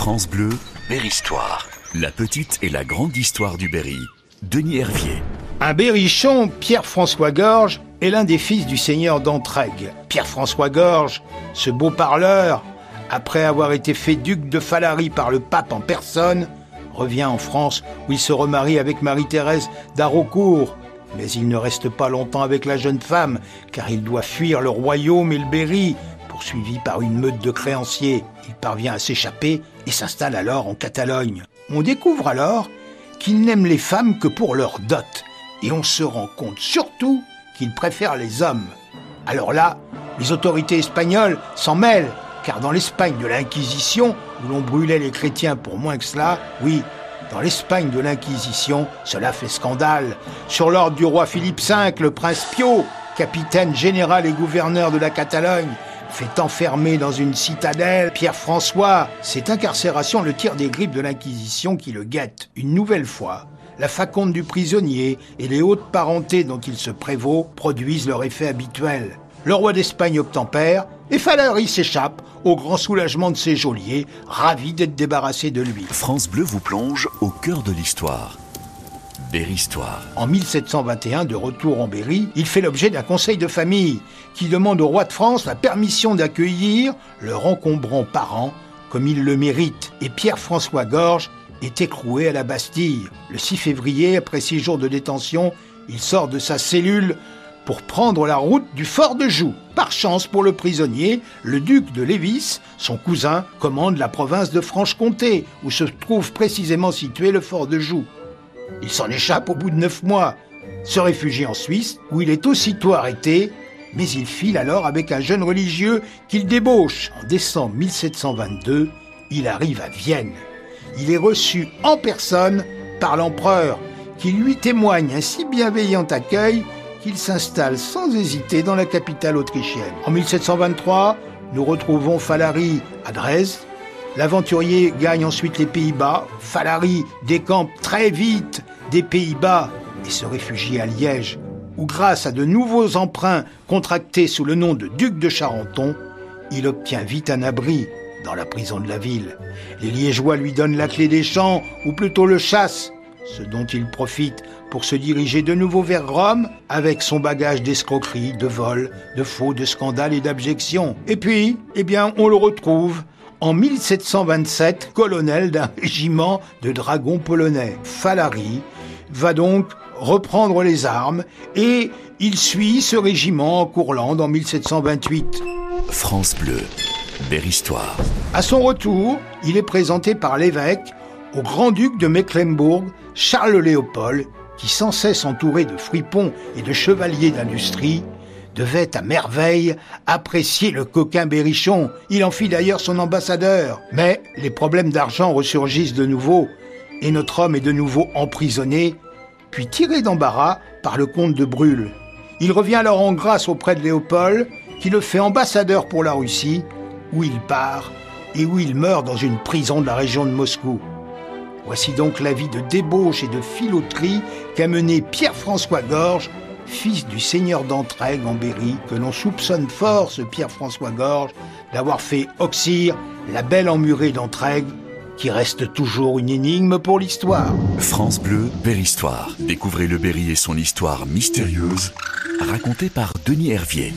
France Bleu, Berry-Histoire. La petite et la grande histoire du Berry. Denis Hervier. Un berrichon, Pierre-François Gorge, est l'un des fils du seigneur d'Entraigue. Pierre-François Gorge, ce beau parleur, après avoir été fait duc de Falary par le pape en personne, revient en France où il se remarie avec Marie-Thérèse d'Haraucourt. Mais il ne reste pas longtemps avec la jeune femme, car il doit fuir le royaume et le Berry, poursuivi par une meute de créanciers. Il parvient à s'échapper et s'installe alors en Catalogne. On découvre alors qu'il n'aime les femmes que pour leur dot, et on se rend compte surtout qu'il préfère les hommes. Alors là, les autorités espagnoles s'en mêlent, car dans l'Espagne de l'Inquisition, où l'on brûlait les chrétiens pour moins que cela, oui, dans l'Espagne de l'Inquisition, cela fait scandale. Sur l'ordre du roi Philippe V, le prince Pio, capitaine général et gouverneur de la Catalogne, fait enfermer dans une citadelle Pierre-François. Cette incarcération le tire des grippes de l'Inquisition qui le guette. Une nouvelle fois, la faconde du prisonnier et les hautes parentés dont il se prévaut produisent leur effet habituel. Le roi d'Espagne obtempère et Falary s'échappe au grand soulagement de ses geôliers, ravis d'être débarrassés de lui. France Bleu vous plonge au cœur de l'histoire. En 1721, de retour en Berry, il fait l'objet d'un conseil de famille qui demande au roi de France la permission d'accueillir leur encombrant parent comme il le mérite. Et Pierre-François Gorge est écroué à la Bastille. Le 6 février, après six jours de détention, il sort de sa cellule pour prendre la route du fort de Joux. Par chance pour le prisonnier, le duc de Lévis, son cousin, commande la province de Franche-Comté, où se trouve précisément situé le fort de Joux. Il s'en échappe au bout de neuf mois, se réfugie en Suisse, où il est aussitôt arrêté, mais il file alors avec un jeune religieux qu'il débauche. En décembre 1722, il arrive à Vienne. Il est reçu en personne par l'empereur, qui lui témoigne un si bienveillant accueil qu'il s'installe sans hésiter dans la capitale autrichienne. En 1723, nous retrouvons Falary à Dresde, L'aventurier gagne ensuite les Pays-Bas. Falary décampe très vite des Pays-Bas et se réfugie à Liège, où grâce à de nouveaux emprunts contractés sous le nom de duc de Charenton, il obtient vite un abri dans la prison de la ville. Les Liégeois lui donnent la clé des champs, ou plutôt le chasse, ce dont il profite pour se diriger de nouveau vers Rome avec son bagage d'escroquerie, de vol, de faux, de scandale et d'abjection. Et puis, eh bien, on le retrouve en 1727 colonel d'un régiment de dragons polonais. Falary va donc reprendre les armes et il suit ce régiment en Courlande en 1728. France Bleu, Berry-Histoire. À son retour, il est présenté par l'évêque au grand-duc de Mecklembourg, Charles Léopold, qui sans cesse entouré de fripons et de chevaliers d'industrie, devait à merveille apprécier le coquin berrichon. Il en fit d'ailleurs son ambassadeur. Mais les problèmes d'argent ressurgissent de nouveau, et notre homme est de nouveau emprisonné, puis tiré d'embarras par le comte de Brûle. Il revient alors en grâce auprès de Léopold, qui le fait ambassadeur pour la Russie, où il part et où il meurt dans une prison de la région de Moscou. Voici donc la vie de débauche et de filoterie qu'a mené Pierre-François Gorge fils du seigneur d'Entraigue en Berry, que l'on soupçonne fort, ce Pierre-François Gorge, d'avoir fait oxyre la belle emmurée d'Entraigue, qui reste toujours une énigme pour l'histoire. France Bleu, Berry-Histoire. Découvrez le Berry et son histoire mystérieuse, racontée par Denis Hervier.